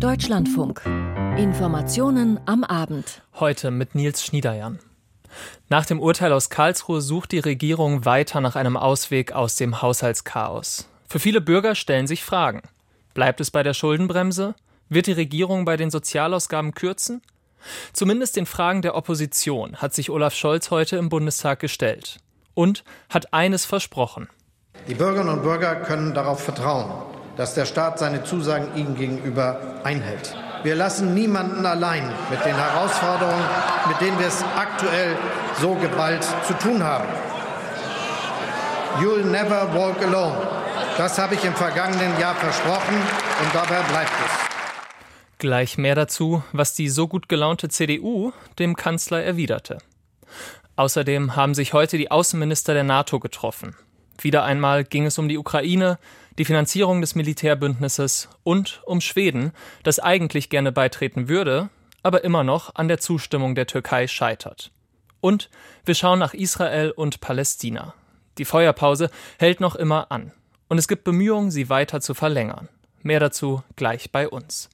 Deutschlandfunk. Informationen am Abend. Heute mit Nils Schniederjan. Nach dem Urteil aus Karlsruhe sucht die Regierung weiter nach einem Ausweg aus dem Haushaltschaos. Für viele Bürger stellen sich Fragen. Bleibt es bei der Schuldenbremse? Wird die Regierung bei den Sozialausgaben kürzen? Zumindest den Fragen der Opposition hat sich Olaf Scholz heute im Bundestag gestellt und hat eines versprochen. Die Bürgerinnen und Bürger können darauf vertrauen, dass der Staat seine Zusagen ihnen gegenüber einhält. Wir lassen niemanden allein mit den Herausforderungen, mit denen wir es aktuell so geballt zu tun haben. You'll never walk alone. Das habe ich im vergangenen Jahr versprochen und dabei bleibt es. Gleich mehr dazu, was die so gut gelaunte CDU dem Kanzler erwiderte. Außerdem haben sich heute die Außenminister der NATO getroffen. Wieder einmal ging es um die Ukraine, die Finanzierung des Militärbündnisses und um Schweden, das eigentlich gerne beitreten würde, aber immer noch an der Zustimmung der Türkei scheitert. Und wir schauen nach Israel und Palästina. Die Feuerpause hält noch immer an. Und es gibt Bemühungen, sie weiter zu verlängern. Mehr dazu gleich bei uns.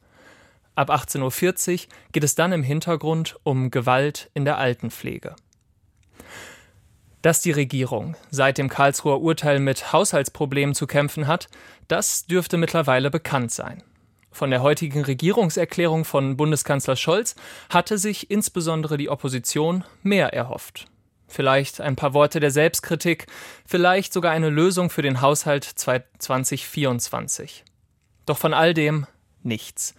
Ab 18.40 Uhr geht es dann im Hintergrund um Gewalt in der Altenpflege. Dass die Regierung seit dem Karlsruher Urteil mit Haushaltsproblemen zu kämpfen hat, das dürfte mittlerweile bekannt sein. Von der heutigen Regierungserklärung von Bundeskanzler Scholz hatte sich insbesondere die Opposition mehr erhofft. Vielleicht ein paar Worte der Selbstkritik, vielleicht sogar eine Lösung für den Haushalt 2024. Doch von all dem nichts.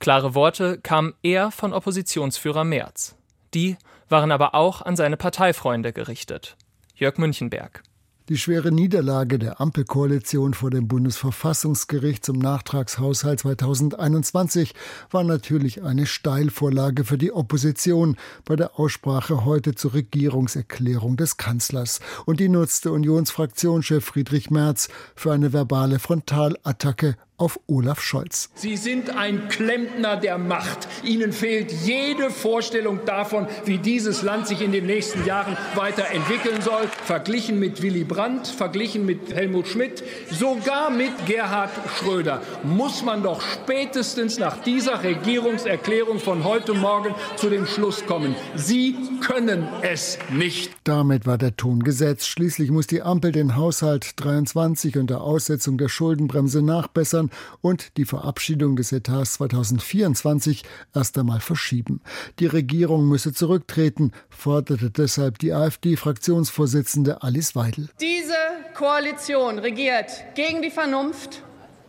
Klare Worte kamen eher von Oppositionsführer Merz. Die waren aber auch an seine Parteifreunde gerichtet. Jörg Münchenberg. Die schwere Niederlage der Ampelkoalition vor dem Bundesverfassungsgericht zum Nachtragshaushalt 2021 war natürlich eine Steilvorlage für die Opposition bei der Aussprache heute zur Regierungserklärung des Kanzlers. Und die nutzte Unionsfraktionschef Friedrich Merz für eine verbale Frontalattacke auf Olaf Scholz. Sie sind ein Klempner der Macht. Ihnen fehlt jede Vorstellung davon, wie dieses Land sich in den nächsten Jahren weiterentwickeln soll. Verglichen mit Willy Brandt, verglichen mit Helmut Schmidt, sogar mit Gerhard Schröder muss man doch spätestens nach dieser Regierungserklärung von heute Morgen zu dem Schluss kommen. Sie können es nicht. Damit war der Ton gesetzt. Schließlich muss die Ampel den Haushalt 23 unter Aussetzung der Schuldenbremse nachbessern und die Verabschiedung des Etats 2024 erst einmal verschieben. Die Regierung müsse zurücktreten, forderte deshalb die AfD-Fraktionsvorsitzende Alice Weidel. Diese Koalition regiert gegen die Vernunft,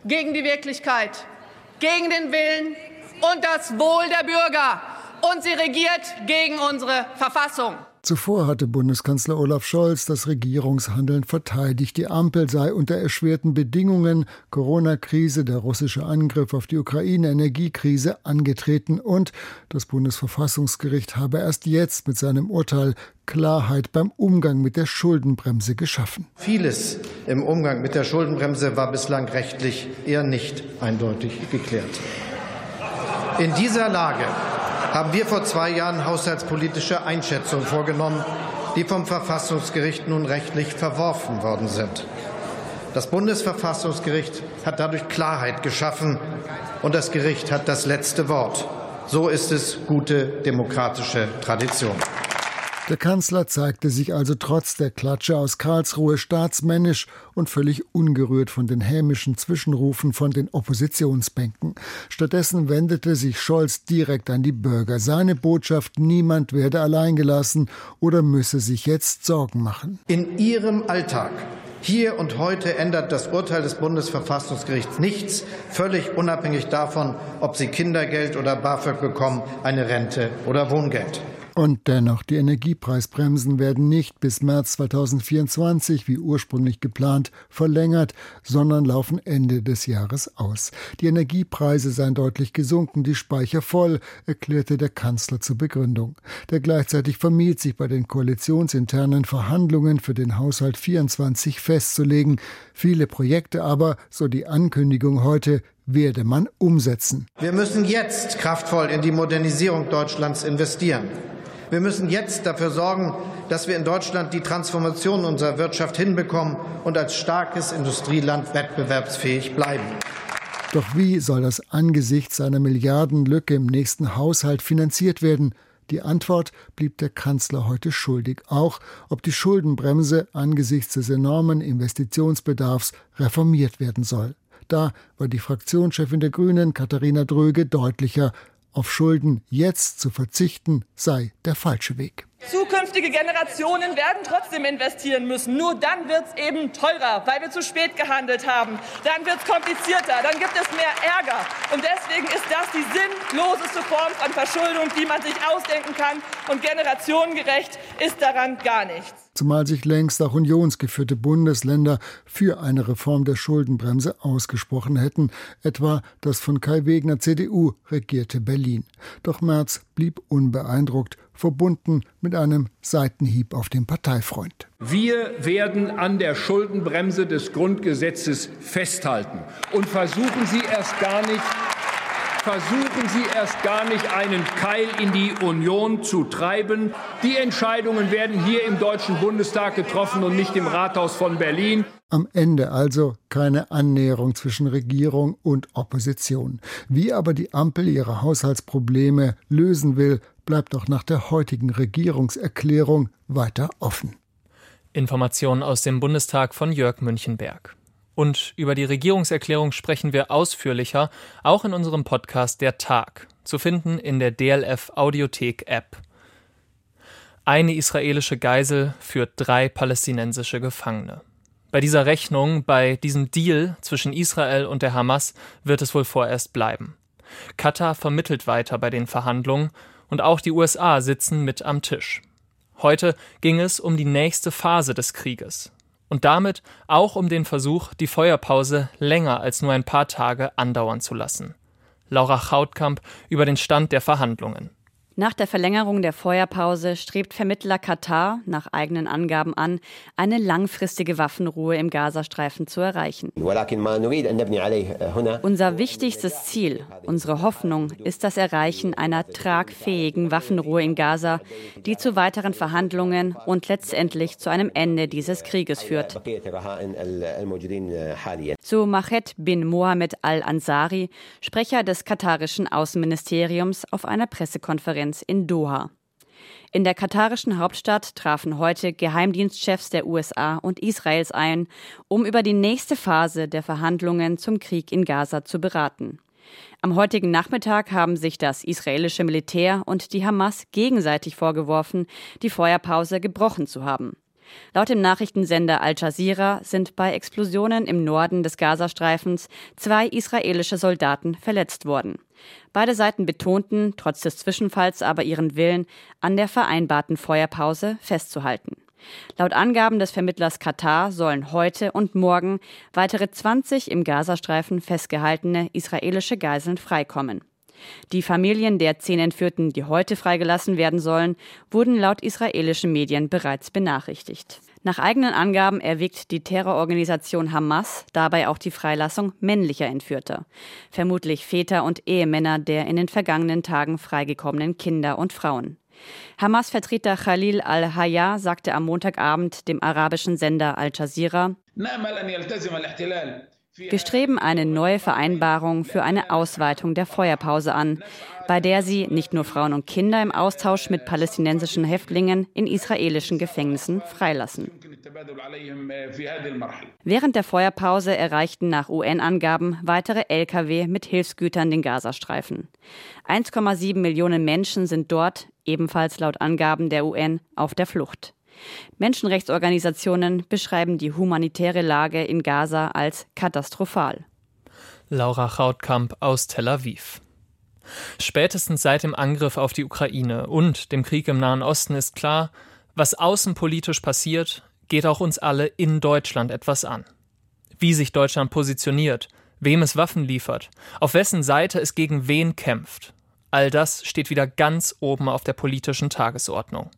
gegen die Wirklichkeit, gegen den Willen und das Wohl der Bürger. Und sie regiert gegen unsere Verfassung. Zuvor hatte Bundeskanzler Olaf Scholz das Regierungshandeln verteidigt. Die Ampel sei unter erschwerten Bedingungen Corona-Krise, der russische Angriff auf die Ukraine, Energiekrise angetreten und das Bundesverfassungsgericht habe erst jetzt mit seinem Urteil Klarheit beim Umgang mit der Schuldenbremse geschaffen. Vieles im Umgang mit der Schuldenbremse war bislang rechtlich eher nicht eindeutig geklärt. In dieser Lage haben wir vor zwei Jahren haushaltspolitische Einschätzungen vorgenommen, die vom Verfassungsgericht nun rechtlich verworfen worden sind. Das Bundesverfassungsgericht hat dadurch Klarheit geschaffen, und das Gericht hat das letzte Wort. So ist es gute demokratische Tradition. Der Kanzler zeigte sich also trotz der Klatsche aus Karlsruhe staatsmännisch und völlig ungerührt von den hämischen Zwischenrufen von den Oppositionsbänken. Stattdessen wendete sich Scholz direkt an die Bürger. Seine Botschaft, niemand werde alleingelassen oder müsse sich jetzt Sorgen machen. In Ihrem Alltag hier und heute ändert das Urteil des Bundesverfassungsgerichts nichts, völlig unabhängig davon, ob Sie Kindergeld oder BAföG bekommen, eine Rente oder Wohngeld. Und dennoch, die Energiepreisbremsen werden nicht bis März 2024, wie ursprünglich geplant, verlängert, sondern laufen Ende des Jahres aus. Die Energiepreise seien deutlich gesunken, die Speicher voll, erklärte der Kanzler zur Begründung. Der gleichzeitig vermied sich bei den koalitionsinternen Verhandlungen für den Haushalt 24 festzulegen. Viele Projekte aber, so die Ankündigung heute, werde man umsetzen. Wir müssen jetzt kraftvoll in die Modernisierung Deutschlands investieren. Wir müssen jetzt dafür sorgen, dass wir in Deutschland die Transformation unserer Wirtschaft hinbekommen und als starkes Industrieland wettbewerbsfähig bleiben. Doch wie soll das angesichts einer Milliardenlücke im nächsten Haushalt finanziert werden? Die Antwort blieb der Kanzler heute schuldig, auch ob die Schuldenbremse angesichts des enormen Investitionsbedarfs reformiert werden soll. Da war die Fraktionschefin der Grünen, Katharina Dröge, deutlicher. Auf Schulden jetzt zu verzichten sei der falsche Weg. Zukünftige Generationen werden trotzdem investieren müssen. Nur dann wird es eben teurer, weil wir zu spät gehandelt haben. Dann wird es komplizierter, dann gibt es mehr Ärger. Und deswegen ist das die sinnloseste Form von Verschuldung, die man sich ausdenken kann. Und generationengerecht ist daran gar nichts. Zumal sich längst auch unionsgeführte Bundesländer für eine Reform der Schuldenbremse ausgesprochen hätten, etwa das von Kai Wegner CDU regierte Berlin. Doch Merz blieb unbeeindruckt verbunden mit einem Seitenhieb auf den Parteifreund. Wir werden an der Schuldenbremse des Grundgesetzes festhalten und versuchen Sie erst gar nicht versuchen Sie erst gar nicht einen Keil in die Union zu treiben. Die Entscheidungen werden hier im Deutschen Bundestag getroffen und nicht im Rathaus von Berlin. Am Ende also keine Annäherung zwischen Regierung und Opposition. Wie aber die Ampel ihre Haushaltsprobleme lösen will, bleibt auch nach der heutigen Regierungserklärung weiter offen. Informationen aus dem Bundestag von Jörg Münchenberg. Und über die Regierungserklärung sprechen wir ausführlicher, auch in unserem Podcast Der Tag, zu finden in der DLF Audiothek App. Eine israelische Geisel führt drei palästinensische Gefangene. Bei dieser Rechnung, bei diesem Deal zwischen Israel und der Hamas wird es wohl vorerst bleiben. Katar vermittelt weiter bei den Verhandlungen und auch die USA sitzen mit am Tisch. Heute ging es um die nächste Phase des Krieges und damit auch um den Versuch, die Feuerpause länger als nur ein paar Tage andauern zu lassen. Laura Chautkamp über den Stand der Verhandlungen. Nach der Verlängerung der Feuerpause strebt Vermittler Katar nach eigenen Angaben an, eine langfristige Waffenruhe im Gazastreifen zu erreichen. Unser wichtigstes Ziel, unsere Hoffnung ist das Erreichen einer tragfähigen Waffenruhe in Gaza, die zu weiteren Verhandlungen und letztendlich zu einem Ende dieses Krieges führt. So Mached bin Mohammed al-Ansari, Sprecher des katarischen Außenministeriums auf einer Pressekonferenz Konferenz in Doha. In der katarischen Hauptstadt trafen heute Geheimdienstchefs der USA und Israels ein, um über die nächste Phase der Verhandlungen zum Krieg in Gaza zu beraten. Am heutigen Nachmittag haben sich das israelische Militär und die Hamas gegenseitig vorgeworfen, die Feuerpause gebrochen zu haben. Laut dem Nachrichtensender Al Jazeera sind bei Explosionen im Norden des Gazastreifens zwei israelische Soldaten verletzt worden. Beide Seiten betonten, trotz des Zwischenfalls aber ihren Willen, an der vereinbarten Feuerpause festzuhalten. Laut Angaben des Vermittlers Katar sollen heute und morgen weitere 20 im Gazastreifen festgehaltene israelische Geiseln freikommen. Die Familien der zehn Entführten, die heute freigelassen werden sollen, wurden laut israelischen Medien bereits benachrichtigt. Nach eigenen Angaben erwägt die Terrororganisation Hamas dabei auch die Freilassung männlicher Entführter, vermutlich Väter und Ehemänner der in den vergangenen Tagen freigekommenen Kinder und Frauen. Hamas-Vertreter Khalil al-Hayya sagte am Montagabend dem arabischen Sender Al Jazeera, wir streben eine neue Vereinbarung für eine Ausweitung der Feuerpause an, bei der sie nicht nur Frauen und Kinder im Austausch mit palästinensischen Häftlingen in israelischen Gefängnissen freilassen. Während der Feuerpause erreichten nach UN-Angaben weitere Lkw mit Hilfsgütern den Gazastreifen. 1,7 Millionen Menschen sind dort, ebenfalls laut Angaben der UN, auf der Flucht. Menschenrechtsorganisationen beschreiben die humanitäre Lage in Gaza als katastrophal. Laura Chautkamp aus Tel Aviv. Spätestens seit dem Angriff auf die Ukraine und dem Krieg im Nahen Osten ist klar, was außenpolitisch passiert, geht auch uns alle in Deutschland etwas an. Wie sich Deutschland positioniert, wem es Waffen liefert, auf wessen Seite es gegen wen kämpft, all das steht wieder ganz oben auf der politischen Tagesordnung.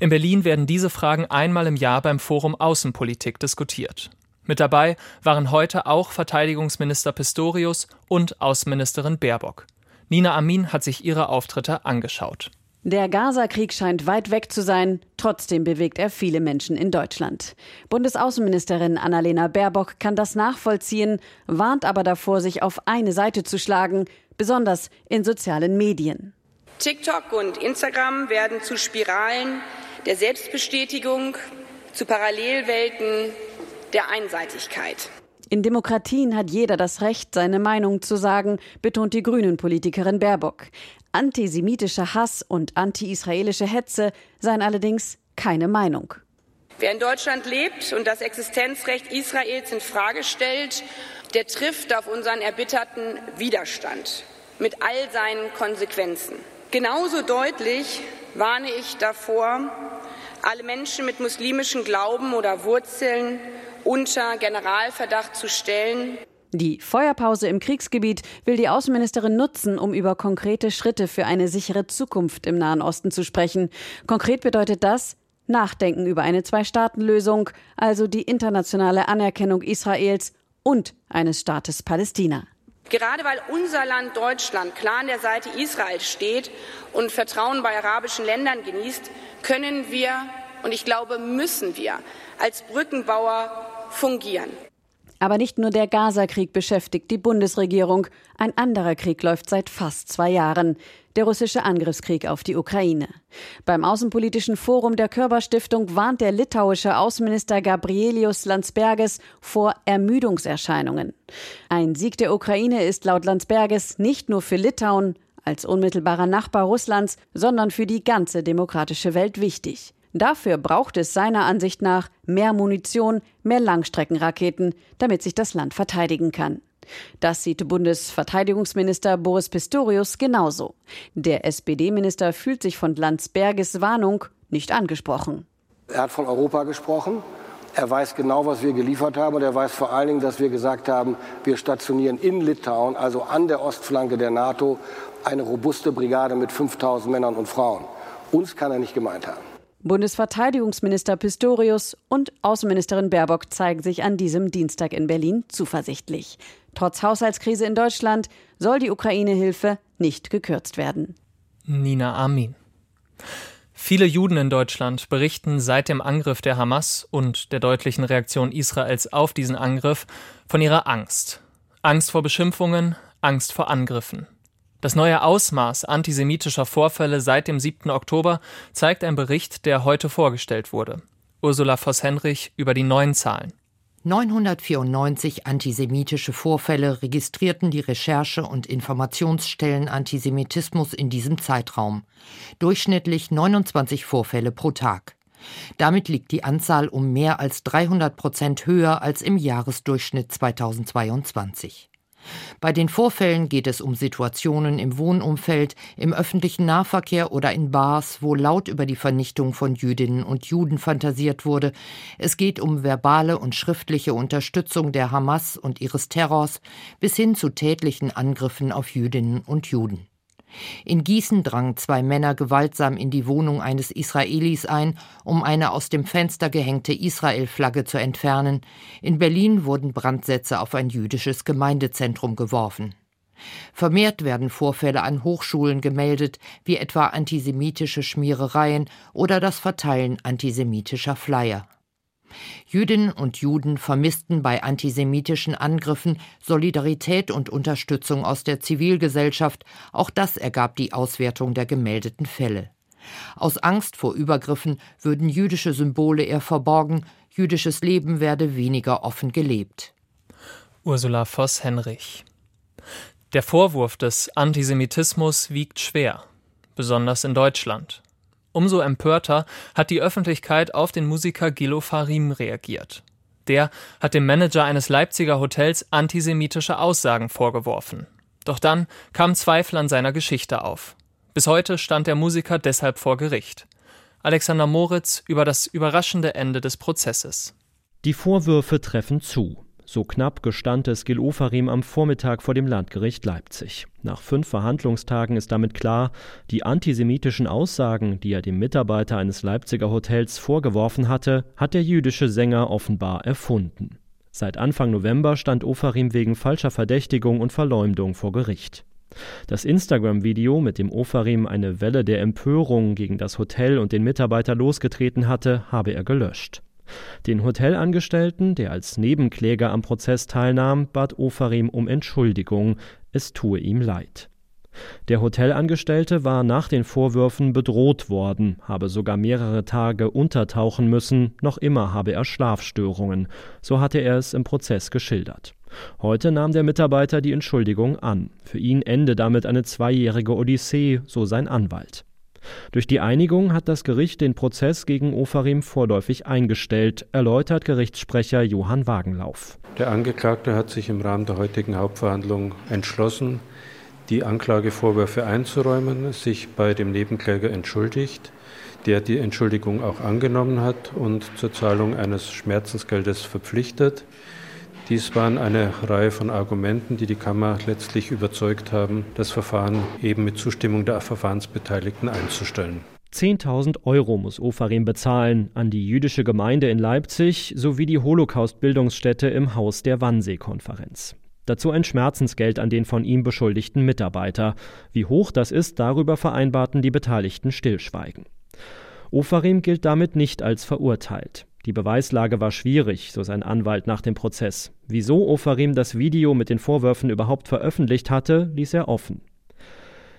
In Berlin werden diese Fragen einmal im Jahr beim Forum Außenpolitik diskutiert. Mit dabei waren heute auch Verteidigungsminister Pistorius und Außenministerin Baerbock. Nina Amin hat sich ihre Auftritte angeschaut. Der Gaza-Krieg scheint weit weg zu sein, trotzdem bewegt er viele Menschen in Deutschland. Bundesaußenministerin Annalena Baerbock kann das nachvollziehen, warnt aber davor, sich auf eine Seite zu schlagen, besonders in sozialen Medien. TikTok und Instagram werden zu Spiralen der Selbstbestätigung, zu Parallelwelten der Einseitigkeit. In Demokratien hat jeder das Recht, seine Meinung zu sagen, betont die Grünen-Politikerin Baerbock. Antisemitischer Hass und anti-israelische Hetze seien allerdings keine Meinung. Wer in Deutschland lebt und das Existenzrecht Israels in Frage stellt, der trifft auf unseren erbitterten Widerstand mit all seinen Konsequenzen. Genauso deutlich warne ich davor, alle Menschen mit muslimischem Glauben oder Wurzeln unter Generalverdacht zu stellen. Die Feuerpause im Kriegsgebiet will die Außenministerin nutzen, um über konkrete Schritte für eine sichere Zukunft im Nahen Osten zu sprechen. Konkret bedeutet das Nachdenken über eine Zwei-Staaten-Lösung, also die internationale Anerkennung Israels und eines Staates Palästina. Gerade weil unser Land Deutschland klar an der Seite Israels steht und Vertrauen bei arabischen Ländern genießt, können wir und ich glaube müssen wir als Brückenbauer fungieren. Aber nicht nur der Gaza-Krieg beschäftigt die Bundesregierung. Ein anderer Krieg läuft seit fast zwei Jahren. Der russische Angriffskrieg auf die Ukraine. Beim Außenpolitischen Forum der Körperstiftung warnt der litauische Außenminister Gabrielius Landsbergis vor Ermüdungserscheinungen. Ein Sieg der Ukraine ist laut Landsbergis nicht nur für Litauen als unmittelbarer Nachbar Russlands, sondern für die ganze demokratische Welt wichtig. Dafür braucht es seiner Ansicht nach mehr Munition, mehr Langstreckenraketen, damit sich das Land verteidigen kann. Das sieht Bundesverteidigungsminister Boris Pistorius genauso. Der SPD-Minister fühlt sich von Landsberges Warnung nicht angesprochen. Er hat von Europa gesprochen. Er weiß genau, was wir geliefert haben. Und er weiß vor allen Dingen, dass wir gesagt haben, wir stationieren in Litauen, also an der Ostflanke der NATO, eine robuste Brigade mit 5000 Männern und Frauen. Uns kann er nicht gemeint haben. Bundesverteidigungsminister Pistorius und Außenministerin Baerbock zeigen sich an diesem Dienstag in Berlin zuversichtlich. Trotz Haushaltskrise in Deutschland soll die Ukraine-Hilfe nicht gekürzt werden. Nina Amin. Viele Juden in Deutschland berichten seit dem Angriff der Hamas und der deutlichen Reaktion Israels auf diesen Angriff von ihrer Angst. Angst vor Beschimpfungen, Angst vor Angriffen. Das neue Ausmaß antisemitischer Vorfälle seit dem 7. Oktober zeigt ein Bericht, der heute vorgestellt wurde. Ursula Voss-Henrich über die neuen Zahlen. 994 antisemitische Vorfälle registrierten die Recherche- und Informationsstellen Antisemitismus in diesem Zeitraum. Durchschnittlich 29 Vorfälle pro Tag. Damit liegt die Anzahl um mehr als 300 Prozent höher als im Jahresdurchschnitt 2022. Bei den Vorfällen geht es um Situationen im Wohnumfeld, im öffentlichen Nahverkehr oder in Bars, wo laut über die Vernichtung von Jüdinnen und Juden fantasiert wurde. Es geht um verbale und schriftliche Unterstützung der Hamas und ihres Terrors bis hin zu tätlichen Angriffen auf Jüdinnen und Juden. In Gießen drangen zwei Männer gewaltsam in die Wohnung eines Israelis ein, um eine aus dem Fenster gehängte Israel-Flagge zu entfernen. In Berlin wurden Brandsätze auf ein jüdisches Gemeindezentrum geworfen. Vermehrt werden Vorfälle an Hochschulen gemeldet, wie etwa antisemitische Schmierereien oder das Verteilen antisemitischer Flyer. Jüdinnen und Juden vermissten bei antisemitischen Angriffen Solidarität und Unterstützung aus der Zivilgesellschaft, auch das ergab die Auswertung der gemeldeten Fälle. Aus Angst vor Übergriffen würden jüdische Symbole eher verborgen, jüdisches Leben werde weniger offen gelebt. Ursula Voss-Henrich. Der Vorwurf des Antisemitismus wiegt schwer, besonders in Deutschland. Umso empörter hat die Öffentlichkeit auf den Musiker Gilo Farim reagiert. Der hat dem Manager eines Leipziger Hotels antisemitische Aussagen vorgeworfen. Doch dann kamen Zweifel an seiner Geschichte auf. Bis heute stand der Musiker deshalb vor Gericht. Alexander Moritz über das überraschende Ende des Prozesses. Die Vorwürfe treffen zu. So knapp gestand es Gil Ofarim am Vormittag vor dem Landgericht Leipzig. Nach fünf Verhandlungstagen ist damit klar, die antisemitischen Aussagen, die er dem Mitarbeiter eines Leipziger Hotels vorgeworfen hatte, hat der jüdische Sänger offenbar erfunden. Seit Anfang November stand Ofarim wegen falscher Verdächtigung und Verleumdung vor Gericht. Das Instagram-Video, mit dem Ofarim eine Welle der Empörung gegen das Hotel und den Mitarbeiter losgetreten hatte, habe er gelöscht. Den Hotelangestellten, der als Nebenkläger am Prozess teilnahm, bat Ofarim um Entschuldigung, es tue ihm leid. Der Hotelangestellte war nach den Vorwürfen bedroht worden, habe sogar mehrere Tage untertauchen müssen, noch immer habe er Schlafstörungen, so hatte er es im Prozess geschildert. Heute nahm der Mitarbeiter die Entschuldigung an. Für ihn ende damit eine zweijährige Odyssee, so sein Anwalt. Durch die Einigung hat das Gericht den Prozess gegen Ofarim vorläufig eingestellt, erläutert Gerichtssprecher Johann Wagenlauf. Der Angeklagte hat sich im Rahmen der heutigen Hauptverhandlung entschlossen, die Anklagevorwürfe einzuräumen, sich bei dem Nebenkläger entschuldigt, der die Entschuldigung auch angenommen hat und zur Zahlung eines Schmerzensgeldes verpflichtet. Dies waren eine Reihe von Argumenten, die die Kammer letztlich überzeugt haben, das Verfahren eben mit Zustimmung der Verfahrensbeteiligten einzustellen. 10.000 Euro muss Ofarim bezahlen an die jüdische Gemeinde in Leipzig sowie die Holocaust-Bildungsstätte im Haus der Wannsee-Konferenz. Dazu ein Schmerzensgeld an den von ihm beschuldigten Mitarbeiter. Wie hoch das ist, darüber vereinbarten die Beteiligten stillschweigen. Ofarim gilt damit nicht als verurteilt. Die Beweislage war schwierig, so sein Anwalt nach dem Prozess. Wieso Ofarim das Video mit den Vorwürfen überhaupt veröffentlicht hatte, ließ er offen.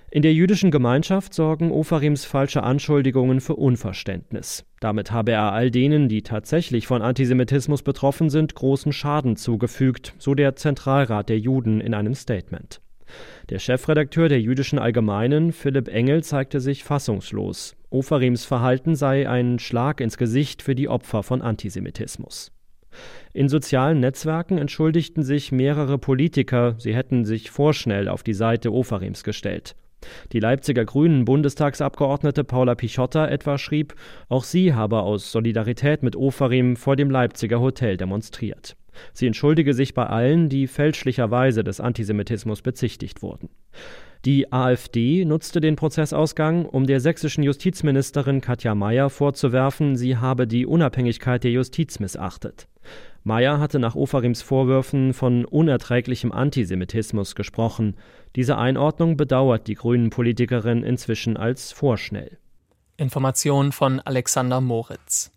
In der jüdischen Gemeinschaft sorgen Ofarims falsche Anschuldigungen für Unverständnis. Damit habe er all denen, die tatsächlich von Antisemitismus betroffen sind, großen Schaden zugefügt, so der Zentralrat der Juden in einem Statement. Der Chefredakteur der Jüdischen Allgemeinen, Philipp Engel, zeigte sich fassungslos. Ofarims Verhalten sei ein Schlag ins Gesicht für die Opfer von Antisemitismus. In sozialen Netzwerken entschuldigten sich mehrere Politiker, sie hätten sich vorschnell auf die Seite Ofarims gestellt. Die Leipziger Grünen Bundestagsabgeordnete Paula Pichotta etwa schrieb, auch sie habe aus Solidarität mit Ofarim vor dem Leipziger Hotel demonstriert. Sie entschuldige sich bei allen, die fälschlicherweise des Antisemitismus bezichtigt wurden. Die AfD nutzte den Prozessausgang, um der sächsischen Justizministerin Katja Mayer vorzuwerfen, sie habe die Unabhängigkeit der Justiz missachtet. Mayer hatte nach Ofarims Vorwürfen von unerträglichem Antisemitismus gesprochen. Diese Einordnung bedauert die grünen Politikerin inzwischen als vorschnell. Information von Alexander Moritz.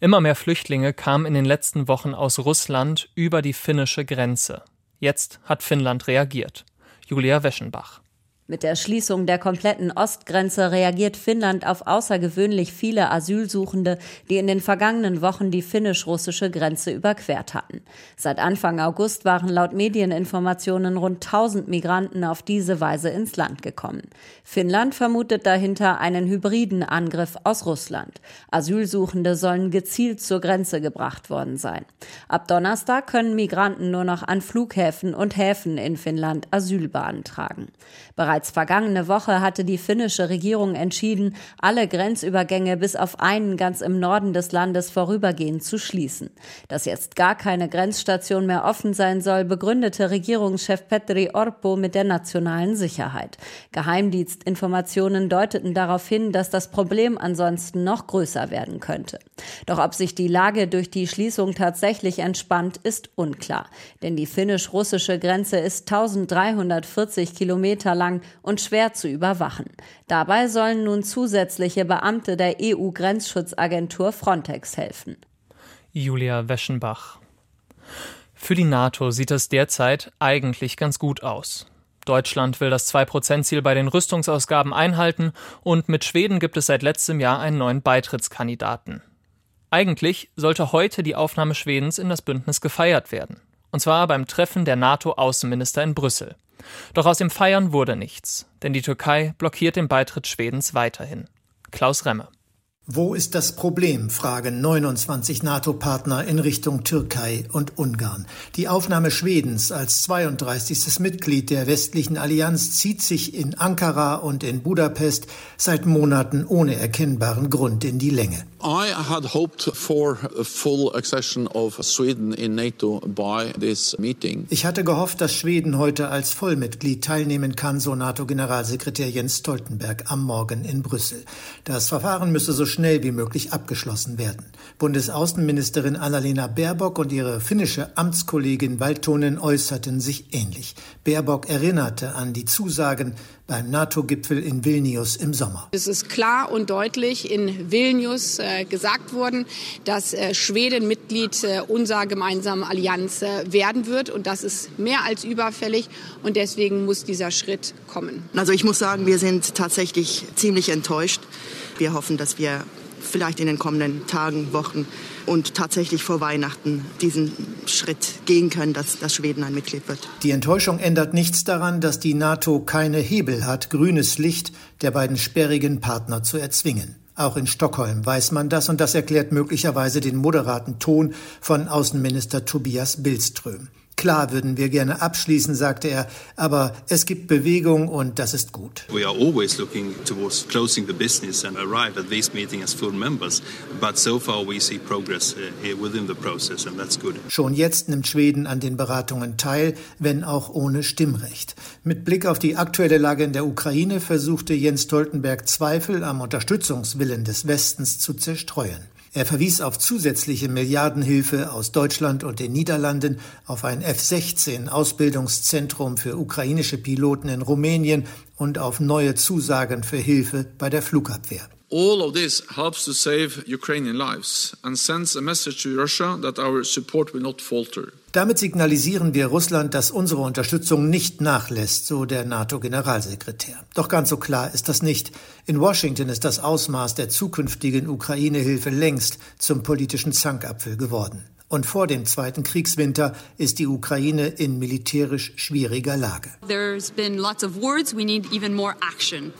Immer mehr Flüchtlinge kamen in den letzten Wochen aus Russland über die finnische Grenze. Jetzt hat Finnland reagiert. Julia Weschenbach. Mit der Schließung der kompletten Ostgrenze reagiert Finnland auf außergewöhnlich viele Asylsuchende, die in den vergangenen Wochen die finnisch-russische Grenze überquert hatten. Seit Anfang August waren laut Medieninformationen rund 1000 Migranten auf diese Weise ins Land gekommen. Finnland vermutet dahinter einen hybriden Angriff aus Russland. Asylsuchende sollen gezielt zur Grenze gebracht worden sein. Ab Donnerstag können Migranten nur noch an Flughäfen und Häfen in Finnland Asyl beantragen. Bereits vergangene Woche hatte die finnische Regierung entschieden, alle Grenzübergänge bis auf einen ganz im Norden des Landes vorübergehend zu schließen. Dass jetzt gar keine Grenzstation mehr offen sein soll, begründete Regierungschef Petri Orpo mit der nationalen Sicherheit. Geheimdienstinformationen deuteten darauf hin, dass das Problem ansonsten noch größer werden könnte. Doch ob sich die Lage durch die Schließung tatsächlich entspannt, ist unklar. Denn die finnisch-russische Grenze ist 1340 Kilometer lang und schwer zu überwachen. Dabei sollen nun zusätzliche Beamte der EU-Grenzschutzagentur Frontex helfen. Julia Weschenbach. Für die NATO sieht es derzeit eigentlich ganz gut aus. Deutschland will das 2-Prozent-Ziel bei den Rüstungsausgaben einhalten und mit Schweden gibt es seit letztem Jahr einen neuen Beitrittskandidaten. Eigentlich sollte heute die Aufnahme Schwedens in das Bündnis gefeiert werden. Und zwar beim Treffen der NATO-Außenminister in Brüssel. Doch aus dem Feiern wurde nichts, denn die Türkei blockiert den Beitritt Schwedens weiterhin. Klaus Remme. Wo ist das Problem? fragen 29 NATO-Partner in Richtung Türkei und Ungarn. Die Aufnahme Schwedens als 32. Mitglied der westlichen Allianz zieht sich in Ankara und in Budapest seit Monaten ohne erkennbaren Grund in die Länge. I had hoped for full accession of Sweden in NATO by this meeting. Ich hatte gehofft, dass Schweden heute als Vollmitglied teilnehmen kann, so NATO-Generalsekretär Jens Stoltenberg am Morgen in Brüssel. Das Verfahren müsse so schnell wie möglich abgeschlossen werden. Bundesaußenministerin Annalena Baerbock und ihre finnische Amtskollegin Valtonen äußerten sich ähnlich. Baerbock erinnerte an die Zusagen beim NATO-Gipfel in Vilnius im Sommer. Es ist klar und deutlich in Vilnius äh, gesagt worden, dass äh, Schweden Mitglied äh, unserer gemeinsamen Allianz werden wird. Und das ist mehr als überfällig. Und deswegen muss dieser Schritt kommen. Also ich muss sagen, wir sind tatsächlich ziemlich enttäuscht. Wir hoffen, dass wir vielleicht in den kommenden Tagen, Wochen und tatsächlich vor Weihnachten diesen Schritt gehen können, dass, dass Schweden ein Mitglied wird. Die Enttäuschung ändert nichts daran, dass die NATO keine Hebel hat, grünes Licht der beiden sperrigen Partner zu erzwingen. Auch in Stockholm weiß man das und das erklärt möglicherweise den moderaten Ton von Außenminister Tobias Billström. Klar würden wir gerne abschließen, sagte er, aber es gibt Bewegung und das ist gut. We are always looking towards closing the business and arrive at this meeting as full members, but so far we see progress uh, here within the process and that's good. Schon jetzt nimmt Schweden an den Beratungen teil, wenn auch ohne Stimmrecht. Mit Blick auf die aktuelle Lage in der Ukraine versuchte Jens Stoltenberg Zweifel am Unterstützungswillen des Westens zu zerstreuen. Er verwies auf zusätzliche Milliardenhilfe aus Deutschland und den Niederlanden, auf ein F-16-Ausbildungszentrum für ukrainische Piloten in Rumänien und auf neue Zusagen für Hilfe bei der Flugabwehr. All of this helps to save Ukrainian lives and sends a message to Russia that our support will not falter. Damit signalisieren wir Russland, dass unsere Unterstützung nicht nachlässt, so der NATO-Generalsekretär. Doch ganz so klar ist das nicht. In Washington ist das Ausmaß der zukünftigen Ukraine-Hilfe längst zum politischen Zankapfel geworden. Und vor dem zweiten Kriegswinter ist die Ukraine in militärisch schwieriger Lage.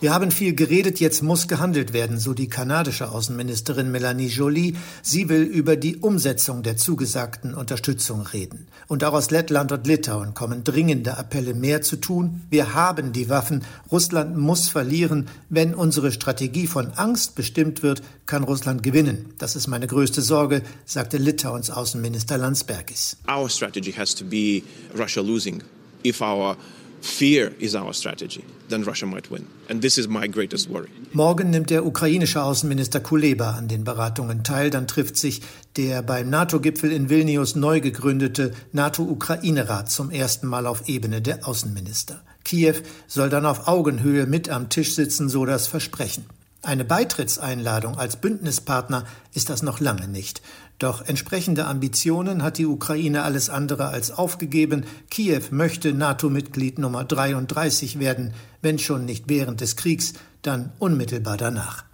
Wir haben viel geredet, jetzt muss gehandelt werden, so die kanadische Außenministerin Melanie Joly. Sie will über die Umsetzung der zugesagten Unterstützung reden. Und auch aus Lettland und Litauen kommen dringende Appelle, mehr zu tun. Wir haben die Waffen. Russland muss verlieren. Wenn unsere Strategie von Angst bestimmt wird, kann Russland gewinnen. Das ist meine größte Sorge, sagte Litauens Außenministerin. Außenminister Landsbergis. Our strategy has to be Russia losing. If our fear is our strategy, then Russia might win. And this is my greatest worry. Morgen nimmt der ukrainische Außenminister Kuleba an den Beratungen teil. Dann trifft sich der beim NATO-Gipfel in Vilnius neu gegründete NATO-Ukraine-Rat zum ersten Mal auf Ebene der Außenminister. Kiew soll dann auf Augenhöhe mit am Tisch sitzen, so das Versprechen. Eine Beitrittseinladung als Bündnispartner ist das noch lange nicht. Doch entsprechende Ambitionen hat die Ukraine alles andere als aufgegeben. Kiew möchte NATO-Mitglied Nummer 33 werden, wenn schon nicht während des Kriegs, dann unmittelbar danach.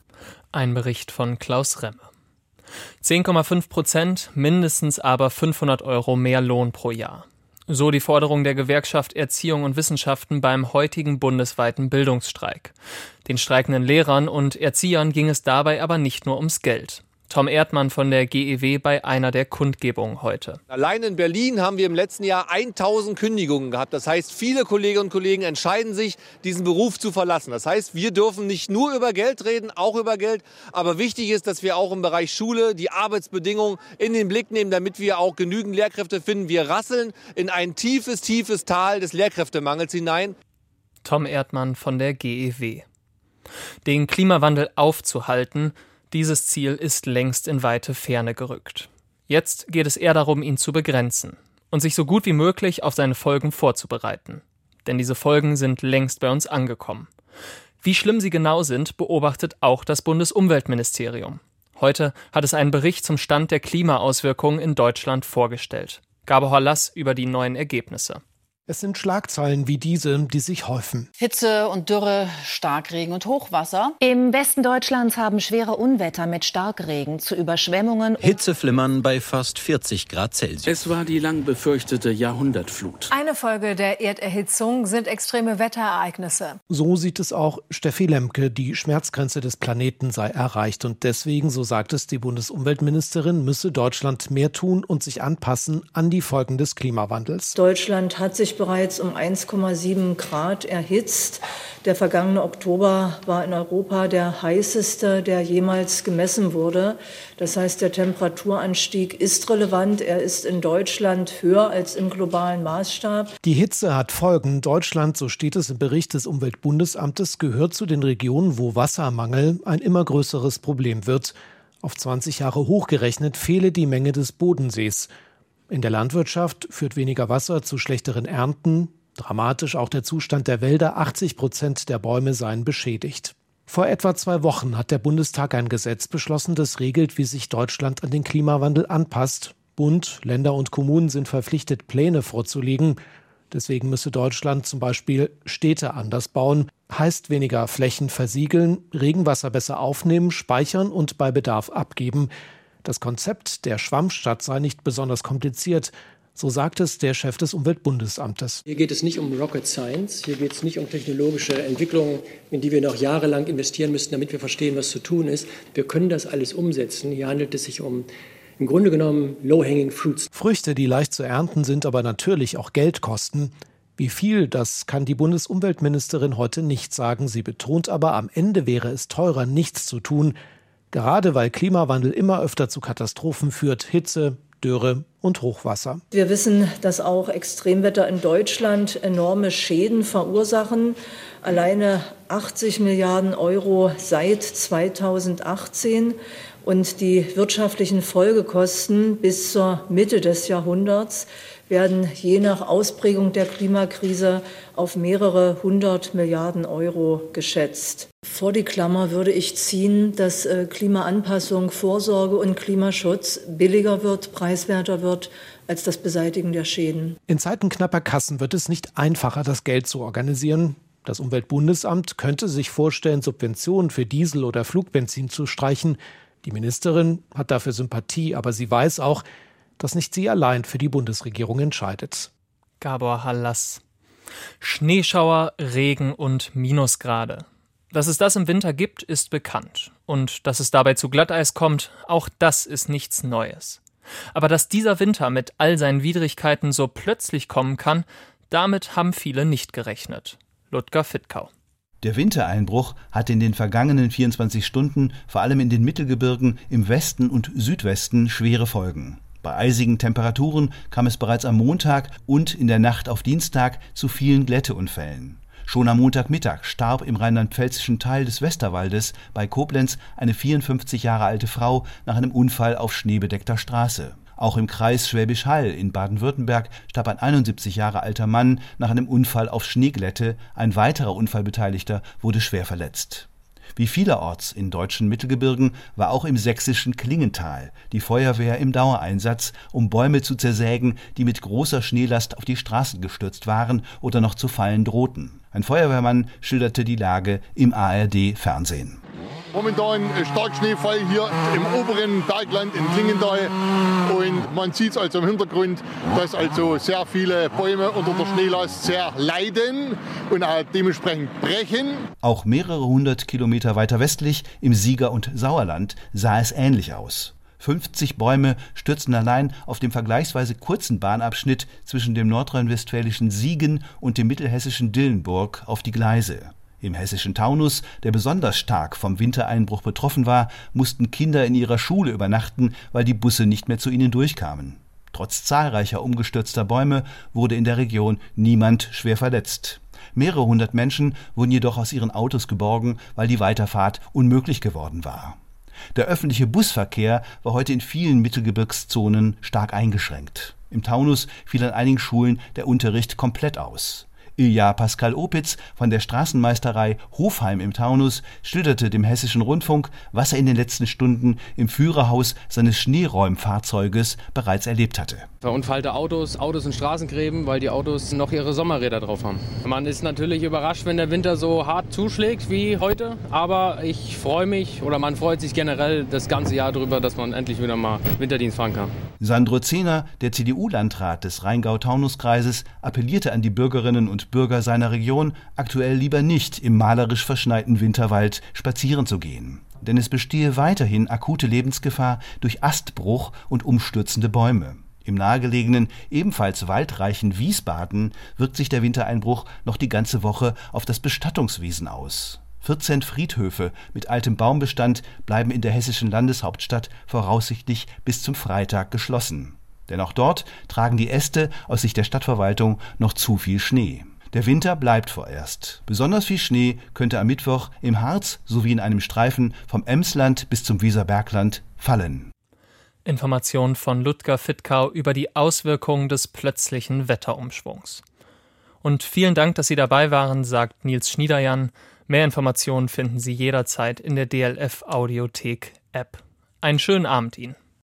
Ein Bericht von Klaus Remme. 10,5 Prozent, mindestens aber 500 Euro mehr Lohn pro Jahr. So die Forderung der Gewerkschaft Erziehung und Wissenschaften beim heutigen bundesweiten Bildungsstreik. Den streikenden Lehrern und Erziehern ging es dabei aber nicht nur ums Geld. Tom Erdmann von der GEW bei einer der Kundgebungen heute. Allein in Berlin haben wir im letzten Jahr 1000 Kündigungen gehabt. Das heißt, viele Kolleginnen und Kollegen entscheiden sich, diesen Beruf zu verlassen. Das heißt, wir dürfen nicht nur über Geld reden, auch über Geld. Aber wichtig ist, dass wir auch im Bereich Schule die Arbeitsbedingungen in den Blick nehmen, damit wir auch genügend Lehrkräfte finden. Wir rasseln in ein tiefes, tiefes Tal des Lehrkräftemangels hinein. Tom Erdmann von der GEW. Den Klimawandel aufzuhalten, dieses Ziel ist längst in weite Ferne gerückt. Jetzt geht es eher darum, ihn zu begrenzen und sich so gut wie möglich auf seine Folgen vorzubereiten. Denn diese Folgen sind längst bei uns angekommen. Wie schlimm sie genau sind, beobachtet auch das Bundesumweltministerium. Heute hat es einen Bericht zum Stand der Klimaauswirkungen in Deutschland vorgestellt. Gabor Lass über die neuen Ergebnisse. Es sind Schlagzeilen wie diese, die sich häufen. Hitze und Dürre, Starkregen und Hochwasser. Im Westen Deutschlands haben schwere Unwetter mit Starkregen zu Überschwemmungen. Hitzeflimmern bei fast 40 Grad Celsius. Es war die lang befürchtete Jahrhundertflut. Eine Folge der Erderhitzung sind extreme Wetterereignisse. So sieht es auch Steffi Lemke. Die Schmerzgrenze des Planeten sei erreicht. Und deswegen, so sagt es die Bundesumweltministerin, müsse Deutschland mehr tun und sich anpassen an die Folgen des Klimawandels. Deutschland hat sich bereits um 1,7 Grad erhitzt. Der vergangene Oktober war in Europa der heißeste, der jemals gemessen wurde. Das heißt, der Temperaturanstieg ist relevant. Er ist in Deutschland höher als im globalen Maßstab. Die Hitze hat Folgen. Deutschland, so steht es im Bericht des Umweltbundesamtes, gehört zu den Regionen, wo Wassermangel ein immer größeres Problem wird. Auf 20 Jahre hochgerechnet fehle die Menge des Bodensees. In der Landwirtschaft führt weniger Wasser zu schlechteren Ernten, Dramatisch auch der Zustand der Wälder. 80 Prozent der Bäume seien beschädigt. Vor etwa zwei Wochen hat der Bundestag ein Gesetz beschlossen, das regelt, wie sich Deutschland an den Klimawandel anpasst. Bund, Länder und Kommunen sind verpflichtet, Pläne vorzulegen. Deswegen müsse Deutschland zum Beispiel Städte anders bauen, heißt weniger Flächen versiegeln, Regenwasser besser aufnehmen, speichern und bei Bedarf abgeben. Das Konzept der Schwammstadt sei nicht besonders kompliziert, so sagt es der Chef des Umweltbundesamtes. Hier geht es nicht um Rocket Science, hier geht es nicht um technologische Entwicklungen, in die wir noch jahrelang investieren müssten, damit wir verstehen, was zu tun ist. Wir können das alles umsetzen. Hier handelt es sich um im Grunde genommen low-hanging fruits. Früchte, die leicht zu ernten sind, aber natürlich auch Geld kosten. Wie viel, das kann die Bundesumweltministerin heute nicht sagen. Sie betont aber, am Ende wäre es teurer, nichts zu tun, gerade weil Klimawandel immer öfter zu Katastrophen führt, Hitze, Dürre und Hochwasser. Wir wissen, dass auch Extremwetter in Deutschland enorme Schäden verursachen. Alleine 80 Milliarden Euro seit 2018 und die wirtschaftlichen Folgekosten bis zur Mitte des Jahrhunderts werden je nach Ausprägung der Klimakrise auf mehrere hundert Milliarden Euro geschätzt. Vor die Klammer würde ich ziehen, dass äh, Klimaanpassung, Vorsorge und Klimaschutz billiger wird, preiswerter wird als das Beseitigen der Schäden. In Zeiten knapper Kassen wird es nicht einfacher, das Geld zu organisieren. Das Umweltbundesamt könnte sich vorstellen, Subventionen für Diesel oder Flugbenzin zu streichen. Die Ministerin hat dafür Sympathie, aber sie weiß auch, dass nicht sie allein für die Bundesregierung entscheidet. Gabor Hallas. Schneeschauer, Regen und Minusgrade. Dass es das im Winter gibt, ist bekannt. Und dass es dabei zu Glatteis kommt, auch das ist nichts Neues. Aber dass dieser Winter mit all seinen Widrigkeiten so plötzlich kommen kann, damit haben viele nicht gerechnet. Ludger Fittkau. Der Wintereinbruch hatte in den vergangenen 24 Stunden vor allem in den Mittelgebirgen im Westen und Südwesten schwere Folgen. Bei eisigen Temperaturen kam es bereits am Montag und in der Nacht auf Dienstag zu vielen Glätteunfällen. Schon am Montagmittag starb im rheinland-pfälzischen Teil des Westerwaldes bei Koblenz eine 54 Jahre alte Frau nach einem Unfall auf schneebedeckter Straße. Auch im Kreis Schwäbisch Hall in Baden-Württemberg starb ein 71 Jahre alter Mann nach einem Unfall auf Schneeglätte. Ein weiterer Unfallbeteiligter wurde schwer verletzt. Wie vielerorts in deutschen Mittelgebirgen war auch im sächsischen Klingental die Feuerwehr im Dauereinsatz, um Bäume zu zersägen, die mit großer Schneelast auf die Straßen gestürzt waren oder noch zu fallen drohten. Ein Feuerwehrmann schilderte die Lage im ARD Fernsehen. Momentan stark Schneefall hier im oberen Bergland in Klingenthal. Und man sieht es also im Hintergrund, dass also sehr viele Bäume unter der Schneelast sehr leiden und auch dementsprechend brechen. Auch mehrere hundert Kilometer weiter westlich im Sieger- und Sauerland sah es ähnlich aus. 50 Bäume stürzten allein auf dem vergleichsweise kurzen Bahnabschnitt zwischen dem nordrhein-westfälischen Siegen und dem mittelhessischen Dillenburg auf die Gleise. Im hessischen Taunus, der besonders stark vom Wintereinbruch betroffen war, mussten Kinder in ihrer Schule übernachten, weil die Busse nicht mehr zu ihnen durchkamen. Trotz zahlreicher umgestürzter Bäume wurde in der Region niemand schwer verletzt. Mehrere hundert Menschen wurden jedoch aus ihren Autos geborgen, weil die Weiterfahrt unmöglich geworden war. Der öffentliche Busverkehr war heute in vielen Mittelgebirgszonen stark eingeschränkt. Im Taunus fiel an einigen Schulen der Unterricht komplett aus. Ilja Pascal Opitz von der Straßenmeisterei Hofheim im Taunus schilderte dem Hessischen Rundfunk, was er in den letzten Stunden im Führerhaus seines Schneeräumfahrzeuges bereits erlebt hatte. Verunfallte Autos, Autos in Straßengräben, weil die Autos noch ihre Sommerräder drauf haben. Man ist natürlich überrascht, wenn der Winter so hart zuschlägt wie heute, aber ich freue mich oder man freut sich generell das ganze Jahr darüber, dass man endlich wieder mal Winterdienst fahren kann. Sandro Zehner, der CDU-Landrat des Rheingau-Taunus-Kreises, appellierte an die Bürgerinnen und Bürger seiner Region, aktuell lieber nicht im malerisch verschneiten Winterwald spazieren zu gehen. Denn es bestehe weiterhin akute Lebensgefahr durch Astbruch und umstürzende Bäume. Im nahegelegenen, ebenfalls waldreichen Wiesbaden wirkt sich der Wintereinbruch noch die ganze Woche auf das Bestattungswesen aus. 14 Friedhöfe mit altem Baumbestand bleiben in der hessischen Landeshauptstadt voraussichtlich bis zum Freitag geschlossen. Denn auch dort tragen die Äste aus Sicht der Stadtverwaltung noch zu viel Schnee. Der Winter bleibt vorerst. Besonders viel Schnee könnte am Mittwoch im Harz sowie in einem Streifen vom Emsland bis zum Weserbergland fallen. Information von Ludger Fittkau über die Auswirkungen des plötzlichen Wetterumschwungs. Und vielen Dank, dass Sie dabei waren, sagt Nils Schniederjan. Mehr Informationen finden Sie jederzeit in der DLF Audiothek App. Einen schönen Abend Ihnen.